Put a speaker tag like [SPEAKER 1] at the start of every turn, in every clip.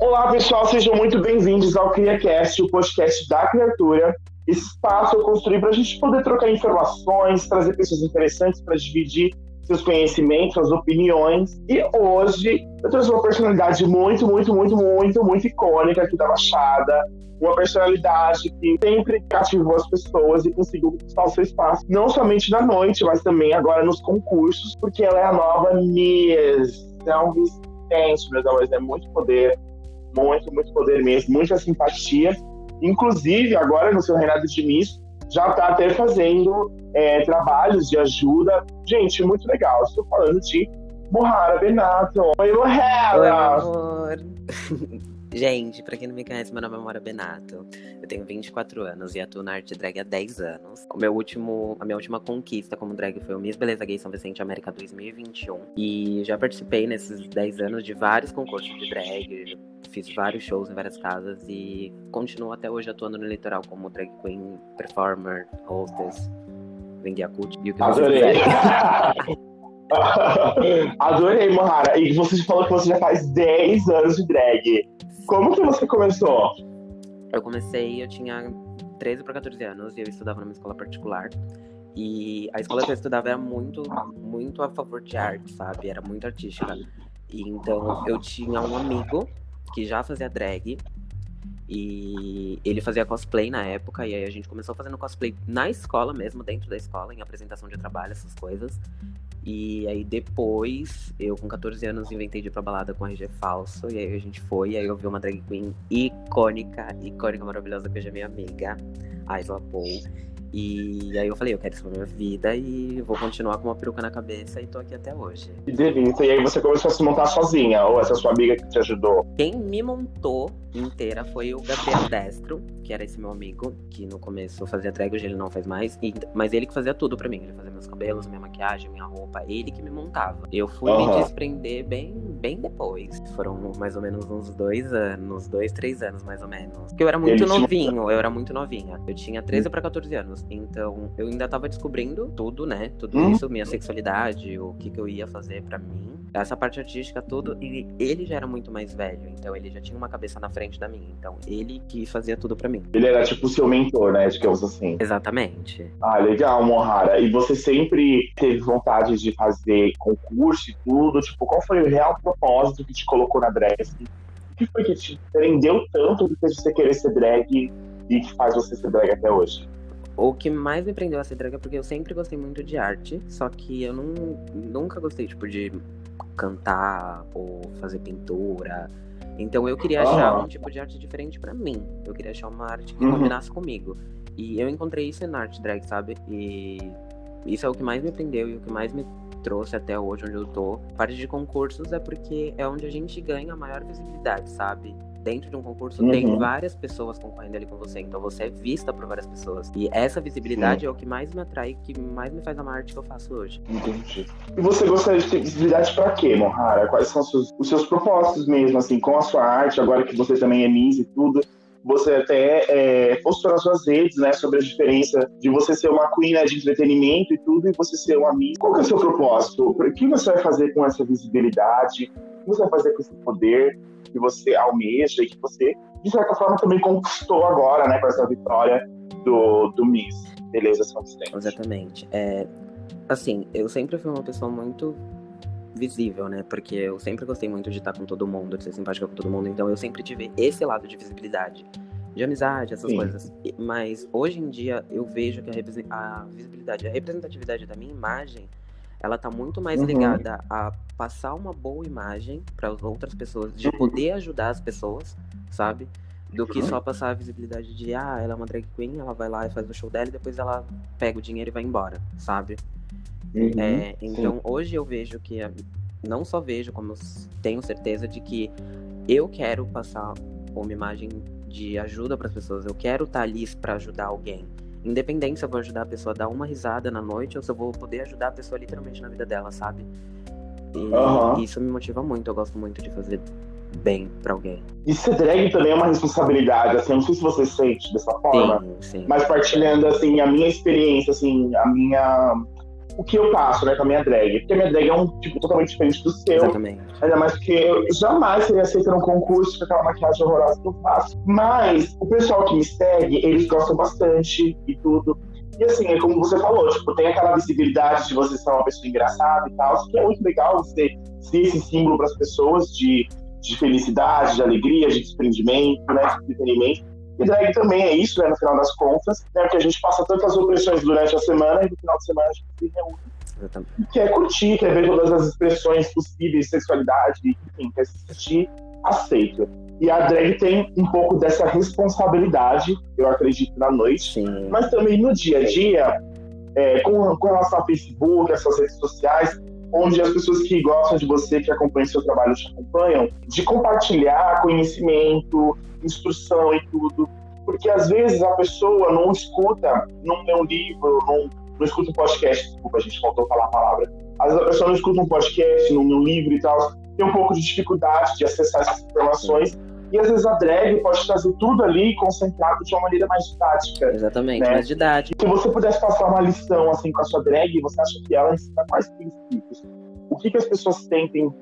[SPEAKER 1] Olá, pessoal, sejam muito bem-vindos ao CriaCast, o podcast da criatura. Espaço eu construí para a gente poder trocar informações, trazer pessoas interessantes para dividir seus conhecimentos, suas opiniões. E hoje eu trouxe uma personalidade muito, muito, muito, muito, muito icônica aqui da Baixada. Uma personalidade que sempre cativou as pessoas e conseguiu conquistar o seu espaço, não somente na noite, mas também agora nos concursos, porque ela é a nova Miss São Vicente, meus amores, é muito poder, muito, muito poder mesmo, muita simpatia. Inclusive, agora no seu reinado de Miss, já está até fazendo é, trabalhos de ajuda. Gente, muito legal. Estou falando de Mohara Benato. Oi, Mohara!
[SPEAKER 2] Oi, amor! Gente, pra quem não me conhece, meu nome é Mora Benato. Eu tenho 24 anos e atuo na arte drag há 10 anos. O meu último, a minha última conquista como drag foi o Miss Beleza Gay São Vicente América 2021. E já participei nesses 10 anos de vários concursos de drag, fiz vários shows em várias casas e continuo até hoje atuando no litoral como drag queen, performer, hostess, Vendiacut e o que
[SPEAKER 1] Adorei! Adorei, Mohara. E você falou que você já faz 10 anos de drag. Como que você começou?
[SPEAKER 2] Eu comecei, eu tinha 13 para 14 anos e eu estudava numa escola particular. E a escola que eu estudava era muito, muito a favor de arte, sabe? Era muito artística. E então eu tinha um amigo que já fazia drag e ele fazia cosplay na época, e aí a gente começou fazendo cosplay na escola mesmo, dentro da escola, em apresentação de trabalho, essas coisas. E aí depois, eu com 14 anos inventei de ir pra balada com RG falso. E aí a gente foi, e aí eu vi uma drag queen icônica, icônica, maravilhosa, que hoje é minha amiga, a Isla Paul. E aí eu falei, eu quero isso pra minha vida e vou continuar com uma peruca na cabeça e tô aqui até hoje.
[SPEAKER 1] Que delícia. E aí você começou a se montar sozinha, ou essa sua amiga que te ajudou?
[SPEAKER 2] Quem me montou inteira foi o Gabriel Destro, que era esse meu amigo, que no começo fazia drag, hoje ele não faz mais. E, mas ele que fazia tudo pra mim. Ele fazia meus cabelos, minha maquiagem, minha roupa. Ele que me montava. Eu fui uhum. me desprender bem, bem depois. Foram mais ou menos uns dois anos, dois, três anos mais ou menos. Porque eu era muito ele novinho, eu era muito novinha. Eu tinha 13 hum. pra 14 anos. Então eu ainda tava descobrindo tudo, né? Tudo hum. isso, minha sexualidade, o que, que eu ia fazer pra mim. Essa parte artística, tudo. E ele já era muito mais velho. Então ele já tinha uma cabeça na frente frente da minha. Então, ele que fazia tudo para mim.
[SPEAKER 1] Ele era tipo o seu mentor, né? Digamos assim.
[SPEAKER 2] Exatamente.
[SPEAKER 1] Ah, legal, Mohara. E você sempre teve vontade de fazer concurso e tudo? Tipo, qual foi o real propósito que te colocou na drag? Assim? O que foi que te prendeu tanto que fez você querer ser drag e que faz você ser drag até hoje?
[SPEAKER 2] O que mais me prendeu a ser drag é porque eu sempre gostei muito de arte, só que eu não, nunca gostei, tipo, de cantar ou fazer pintura então eu queria achar um tipo de arte diferente para mim. Eu queria achar uma arte que uhum. combinasse comigo. E eu encontrei isso na arte drag, sabe? E isso é o que mais me prendeu e o que mais me trouxe até hoje onde eu tô. Parte de concursos é porque é onde a gente ganha a maior visibilidade, sabe? Dentro de um concurso uhum. tem várias pessoas concorrendo ali com você, então você é vista por várias pessoas. E essa visibilidade Sim. é o que mais me atrai, que mais me faz amar a arte que eu faço hoje.
[SPEAKER 1] Entendi. E você gostaria de ter visibilidade para quê, Mohara? Quais são os seus, os seus propósitos mesmo, assim, com a sua arte, agora que você também é Miss e tudo? Você até é, postou nas suas redes, né, sobre a diferença de você ser uma queen né, de entretenimento e tudo, e você ser uma miss. Qual que é o seu propósito? O que você vai fazer com essa visibilidade? O que você vai fazer com esse poder? que você almeja e que você, de certa forma, também conquistou agora, né, com essa vitória do, do Miss Beleza São Vicente.
[SPEAKER 2] Exatamente. É, assim, eu sempre fui uma pessoa muito visível, né? Porque eu sempre gostei muito de estar com todo mundo, de ser simpática com todo mundo, então eu sempre tive esse lado de visibilidade, de amizade, essas Sim. coisas. Mas hoje em dia eu vejo que a, visibilidade, a representatividade da minha imagem ela tá muito mais uhum. ligada a passar uma boa imagem para as outras pessoas, de poder ajudar as pessoas, sabe? Do que só passar a visibilidade de, ah, ela é uma drag queen, ela vai lá e faz o show dela e depois ela pega o dinheiro e vai embora, sabe? Uhum. É, então Sim. hoje eu vejo que, não só vejo, como tenho certeza de que eu quero passar uma imagem de ajuda para as pessoas, eu quero estar tá ali para ajudar alguém. Independente se eu vou ajudar a pessoa a dar uma risada na noite ou se eu vou poder ajudar a pessoa literalmente na vida dela, sabe? E uhum. isso me motiva muito, eu gosto muito de fazer bem para alguém.
[SPEAKER 1] E ser drag também é uma responsabilidade, assim, não sei se você sente dessa forma,
[SPEAKER 2] sim, sim.
[SPEAKER 1] mas partilhando, assim, a minha experiência, assim, a minha o que eu passo, né, com a minha drag. Porque a minha drag é um tipo totalmente diferente do seu.
[SPEAKER 2] Exatamente.
[SPEAKER 1] Ainda mais porque eu jamais seria aceita num concurso com aquela maquiagem horrorosa que eu faço. Mas o pessoal que me segue, eles gostam bastante e tudo. E assim, é como você falou, tipo, tem aquela visibilidade de você ser uma pessoa engraçada e tal, que é muito legal você ser esse símbolo para as pessoas de, de felicidade, de alegria, de desprendimento, né, de entretenimento. E drag também é isso, né, no final das contas, né, que a gente passa tantas opressões durante a semana e no final de semana a gente se reúne.
[SPEAKER 2] Exatamente.
[SPEAKER 1] Quer curtir, quer ver todas as expressões possíveis, sexualidade, enfim, quer se sentir aceito. E a drag tem um pouco dessa responsabilidade, eu acredito, na noite,
[SPEAKER 2] Sim.
[SPEAKER 1] mas também no dia a dia, é, com, com relação ao Facebook, essas redes sociais, onde as pessoas que gostam de você, que acompanham seu trabalho, te acompanham, de compartilhar conhecimento, instrução e tudo. Porque às vezes a pessoa não escuta, não lê um livro, não, não escuta um podcast, desculpa, a gente faltou falar a palavra. Às vezes a pessoa não escuta um podcast, não lê um livro e tal, tem um pouco de dificuldade de acessar essas informações. E às vezes a drag pode trazer tudo ali concentrado de uma maneira mais didática.
[SPEAKER 2] Exatamente,
[SPEAKER 1] Né?
[SPEAKER 2] mais didática.
[SPEAKER 1] Se você pudesse passar uma lição assim com a sua drag, você acha que ela ensina quais princípios? O que, que as pessoas sentem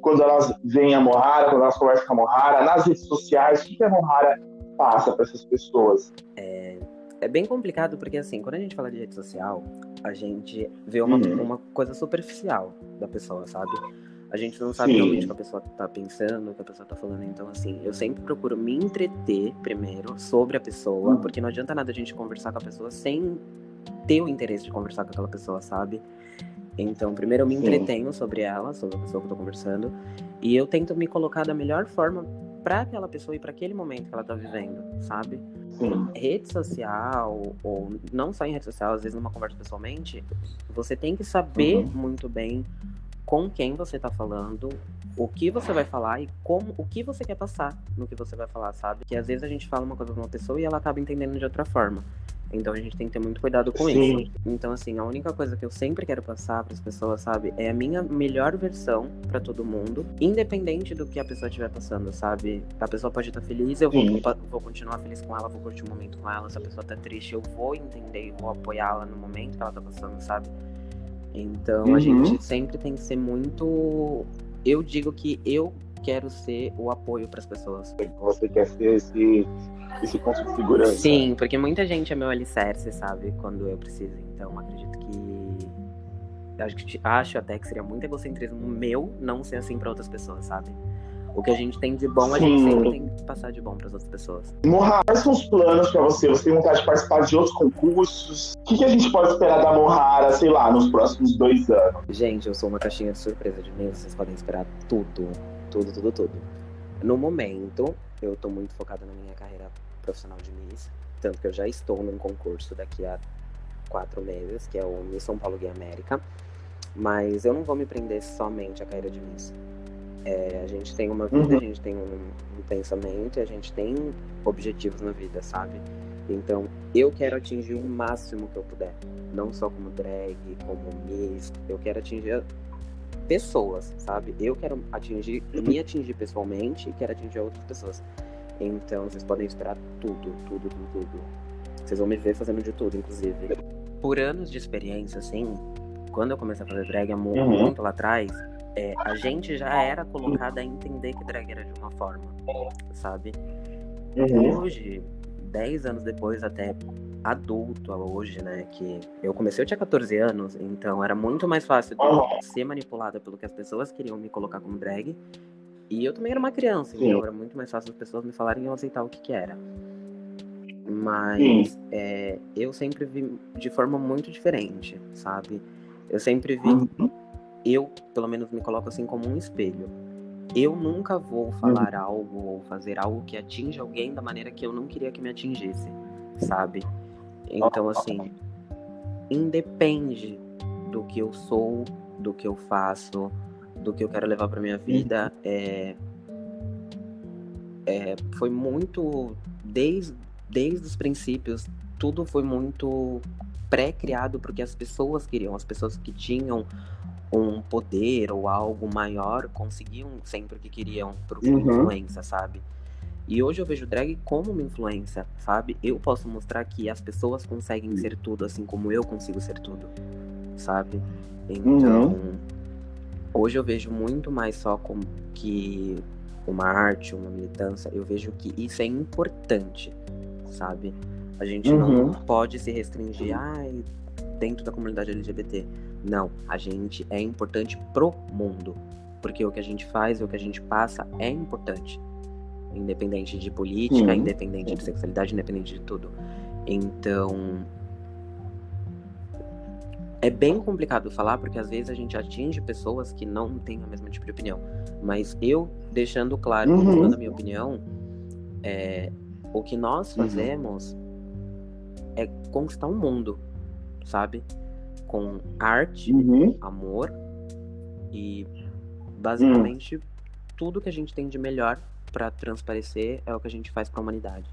[SPEAKER 1] quando elas veem a Mohara, quando elas conversam com a Mohara, nas redes sociais? O que, que a Mohara passa para essas pessoas?
[SPEAKER 2] É bem complicado porque, assim, quando a gente fala de rede social, a gente vê uma,
[SPEAKER 1] Uhum.
[SPEAKER 2] uma coisa superficial da pessoa, sabe? A gente não sabe
[SPEAKER 1] Sim.
[SPEAKER 2] realmente o que a pessoa tá pensando, o que a pessoa tá falando. Então, assim, eu sempre procuro me entreter primeiro sobre a pessoa,
[SPEAKER 1] Uhum.
[SPEAKER 2] porque não adianta nada a gente conversar com a pessoa sem ter o interesse de conversar com aquela pessoa, sabe? Então, primeiro eu me
[SPEAKER 1] Sim.
[SPEAKER 2] entretenho sobre ela, sobre a pessoa que eu tô conversando, e eu tento me colocar da melhor forma pra aquela pessoa e pra aquele momento que ela tá vivendo, sabe?
[SPEAKER 1] Sim.
[SPEAKER 2] rede social, ou não só em rede social, às vezes numa conversa pessoalmente, você tem que saber
[SPEAKER 1] Uhum.
[SPEAKER 2] muito bem com quem você tá falando, o que você vai falar e como o que você quer passar no que você vai falar, sabe? Que às vezes a gente fala uma coisa pra uma pessoa e ela acaba entendendo de outra forma. Então a gente tem que ter muito cuidado com
[SPEAKER 1] Sim.
[SPEAKER 2] isso. Então, assim, a única coisa que eu sempre quero passar para as pessoas, sabe, é a minha melhor versão para todo mundo, independente do que a pessoa estiver passando, sabe? A pessoa pode estar feliz, eu vou, vou continuar feliz com ela, vou curtir o momento com ela. Se a pessoa tá triste, eu vou entender e vou apoiá-la no momento que ela tá passando, sabe? Então
[SPEAKER 1] Uhum.
[SPEAKER 2] a gente sempre tem que ser muito. Eu digo que eu quero ser o apoio para as pessoas.
[SPEAKER 1] Você quer ser esse, esse ponto de segurança.
[SPEAKER 2] Sim, porque muita gente é meu alicerce, sabe? Quando eu preciso. Então, acredito que. Acho, que- acho até que seria muito egocentrismo meu não ser assim pra outras pessoas, sabe? O que a gente tem de bom, a gente
[SPEAKER 1] Sim.
[SPEAKER 2] sempre tem que passar de bom pras outras pessoas.
[SPEAKER 1] Morra, quais são os planos para você? Você tem vontade de participar de outros concursos? O que, que a gente pode esperar da Morrara, sei lá, nos próximos dois anos?
[SPEAKER 2] Gente, eu sou uma caixinha de surpresa de mim, vocês podem esperar tudo. Tudo, tudo, tudo. No momento, eu tô muito focada na minha carreira profissional de Miss. Tanto que eu já estou num concurso daqui a quatro meses, que é o Miss São Paulo Gay América. Mas eu não vou me prender somente à carreira de Miss. É, a gente tem uma vida,
[SPEAKER 1] Uhum.
[SPEAKER 2] a gente tem um, um pensamento, a gente tem objetivos na vida, sabe? Então, eu quero atingir o máximo que eu puder. Não só como drag, como Miss. Eu quero atingir pessoas, sabe? Eu quero atingir, me atingir pessoalmente e quero atingir outras pessoas. Então, vocês podem esperar tudo, tudo, tudo, tudo. Vocês vão me ver fazendo de tudo, inclusive. Por anos de experiência, assim, quando eu comecei a fazer drag há mu-
[SPEAKER 1] Uhum.
[SPEAKER 2] muito lá atrás, é, a gente já era colocada a entender que drag era de uma forma, sabe?
[SPEAKER 1] Uhum.
[SPEAKER 2] Hoje, 10 anos depois, até adulto hoje, né? Que eu comecei, eu tinha 14 anos, então era muito mais fácil
[SPEAKER 1] Uhum.
[SPEAKER 2] ser manipulada pelo que as pessoas queriam me colocar como drag. E eu também era uma criança,
[SPEAKER 1] Sim.
[SPEAKER 2] então era muito mais fácil as pessoas me falarem e eu aceitar o que que era. Mas é, eu sempre vi de forma muito diferente, sabe? Eu sempre vi
[SPEAKER 1] Uhum.
[SPEAKER 2] Eu, pelo menos, me coloco assim como um espelho. Eu nunca vou falar algo ou fazer algo que atinja alguém da maneira que eu não queria que me atingisse, sabe? Então, assim, independe do que eu sou, do que eu faço, do que eu quero levar pra minha vida, é, é, foi muito desde, desde os princípios, tudo foi muito pré-criado porque as pessoas queriam, as pessoas que tinham um poder ou algo maior conseguiam sempre o que queriam por
[SPEAKER 1] Uhum.
[SPEAKER 2] influência, sabe? E hoje eu vejo drag como uma influência, sabe? Eu posso mostrar que as pessoas conseguem ser tudo assim como eu consigo ser tudo. sabe? Então, uhum. hoje eu vejo muito mais só como que uma arte, uma militância, eu vejo que isso é importante, sabe? A gente uhum. não pode se restringir ah, dentro da comunidade LGBT. Não, a gente é importante pro mundo. Porque o que a gente faz, o que a gente passa é importante. Independente de política, uhum. independente de sexualidade, independente de tudo. Então, é bem complicado falar, porque às vezes a gente atinge pessoas que não têm a mesma tipo de opinião. Mas eu, deixando claro, uhum. a minha opinião, é, o que nós uhum. fazemos uhum. é conquistar o um mundo, sabe? Com arte, uhum. amor e basicamente tudo que a gente tem de melhor para transparecer é o que a gente faz para a humanidade.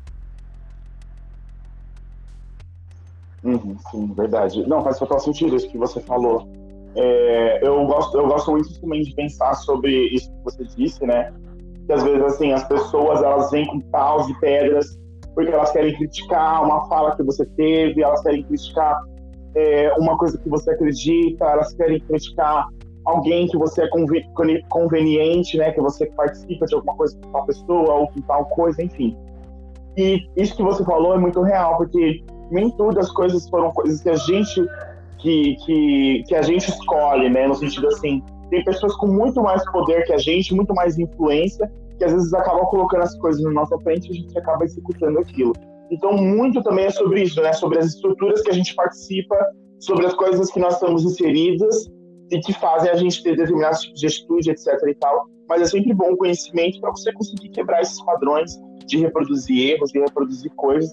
[SPEAKER 1] Uhum, sim, verdade. Não, faz total sentido isso que você falou. É, eu, gosto, eu gosto muito também de pensar sobre isso que você disse, né? Que às vezes, assim, as pessoas, elas vêm com paus e pedras porque elas querem criticar uma fala que você teve, elas querem criticar é, uma coisa que você acredita, elas querem criticar alguém que você é conveniente, né? Que você participa de alguma coisa com tal pessoa ou com tal coisa, enfim. E isso que você falou é muito real, porque nem todas as coisas foram coisas que a gente que, que, que a gente escolhe, né? No sentido assim, tem pessoas com muito mais poder que a gente, muito mais influência, que às vezes acabam colocando as coisas na nossa frente e a gente acaba executando aquilo. Então, muito também é sobre isso, né? Sobre as estruturas que a gente participa, sobre as coisas que nós estamos inseridas e que fazem a gente ter determinados tipos de atitude, etc. e tal. Mas é sempre bom o conhecimento para você conseguir quebrar esses padrões de reproduzir erros, de reproduzir coisas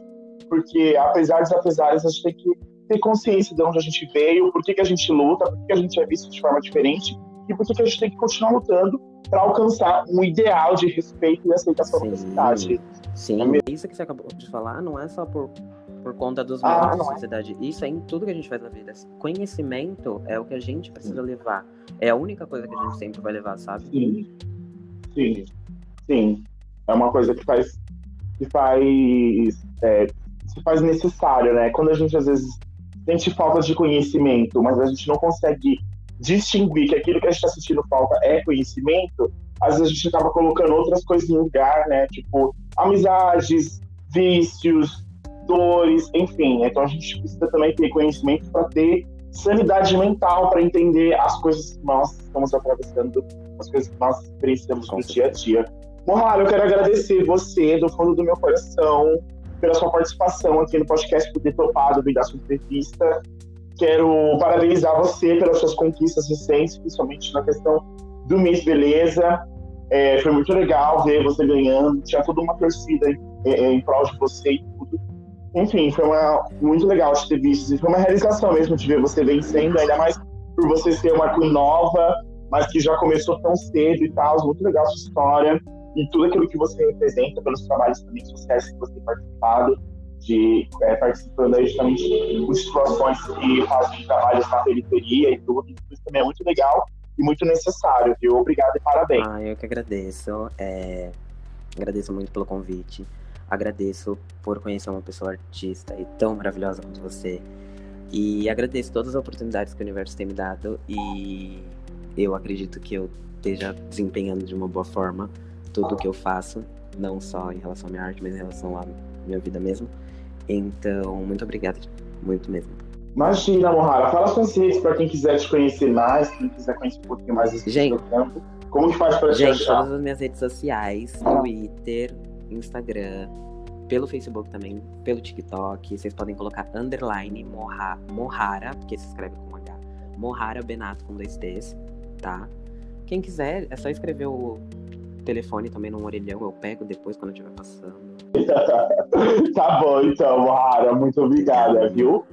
[SPEAKER 1] porque apesar dos apesares, a gente tem que ter consciência de onde a gente veio, por que, que a gente luta, por que, a gente é visto de forma diferente e por que, que a gente tem que continuar lutando para alcançar um ideal de respeito e aceitação da sociedade.
[SPEAKER 2] Sim, é isso que você acabou de falar não é só por, por conta dos ah, da é. sociedade. É. Isso é em tudo que a gente faz na vida. Conhecimento é o que a gente precisa Sim. levar. É a única coisa que a gente sempre vai levar, sabe?
[SPEAKER 1] Sim. Sim. Sim. É uma coisa que faz que faz é, se faz necessário, né? Quando a gente às vezes sente falta de conhecimento, mas a gente não consegue distinguir que aquilo que a gente está sentindo falta é conhecimento, às vezes a gente acaba colocando outras coisas no lugar, né? Tipo, amizades, vícios, dores, enfim. Então a gente precisa também ter conhecimento para ter sanidade mental, para entender as coisas que nós estamos atravessando, as coisas que nós experienciamos no dia a dia. Mohara, eu quero agradecer você do fundo do meu coração pela sua participação aqui no podcast, por ter topado vir dar sua entrevista. Quero parabenizar você pelas suas conquistas recentes, principalmente na questão do Miss Beleza. É, foi muito legal ver você ganhando, tinha toda uma torcida em, em, em prol de você e tudo. Enfim, foi uma, muito legal te ter visto. E foi uma realização mesmo de ver você vencendo, ainda mais por você ser uma Queen nova, mas que já começou tão cedo e tal. Muito legal a sua história e tudo aquilo que você representa pelos trabalhos também sociais que você tem participado, de é, participando aí justamente de situações que fazem trabalhos na periferia e tudo, isso também é muito legal e muito necessário, viu? Obrigado e parabéns.
[SPEAKER 2] Ah, eu que agradeço. É... Agradeço muito pelo convite. Agradeço por conhecer uma pessoa artista e tão maravilhosa quanto você. E agradeço todas as oportunidades que o universo tem me dado. E eu acredito que eu esteja desempenhando de uma boa forma tudo que eu faço, não só em relação à minha arte, mas em relação à minha vida mesmo. Então, muito obrigada, muito mesmo.
[SPEAKER 1] Imagina, Mohara, fala suas redes para quem quiser te conhecer mais, quem quiser conhecer um pouquinho mais desse
[SPEAKER 2] gente,
[SPEAKER 1] campo. Como que faz para te
[SPEAKER 2] gente, achar? todas as minhas redes sociais. Twitter, Instagram, pelo Facebook também, pelo TikTok. Vocês podem colocar underline Moha, Mohara, porque se escreve com H. Mohara Benato com dois T's, tá? Quem quiser, é só escrever o telefone também num orelhão, eu pego depois quando eu estiver passando.
[SPEAKER 1] tá bom, então, Mohara, muito obrigada, viu?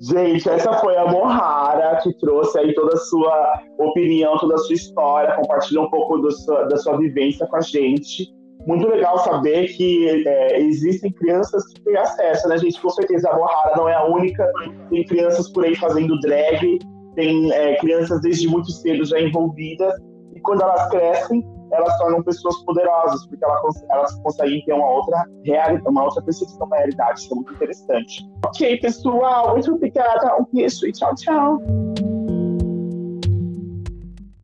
[SPEAKER 1] Gente, essa foi a Mohara que trouxe aí toda a sua opinião, toda a sua história, compartilhou um pouco sua, da sua vivência com a gente. Muito legal saber que é, existem crianças que têm acesso, né, gente? Com certeza a Mohara não é a única. Tem crianças por aí fazendo drag, tem é, crianças desde muito cedo já envolvidas. E quando elas crescem, elas tornam pessoas poderosas, porque elas, elas conseguem ter uma outra realidade, uma outra percepção da realidade. Isso é muito interessante. Ok, pessoal, muito obrigada. Um beijo e tchau, tchau.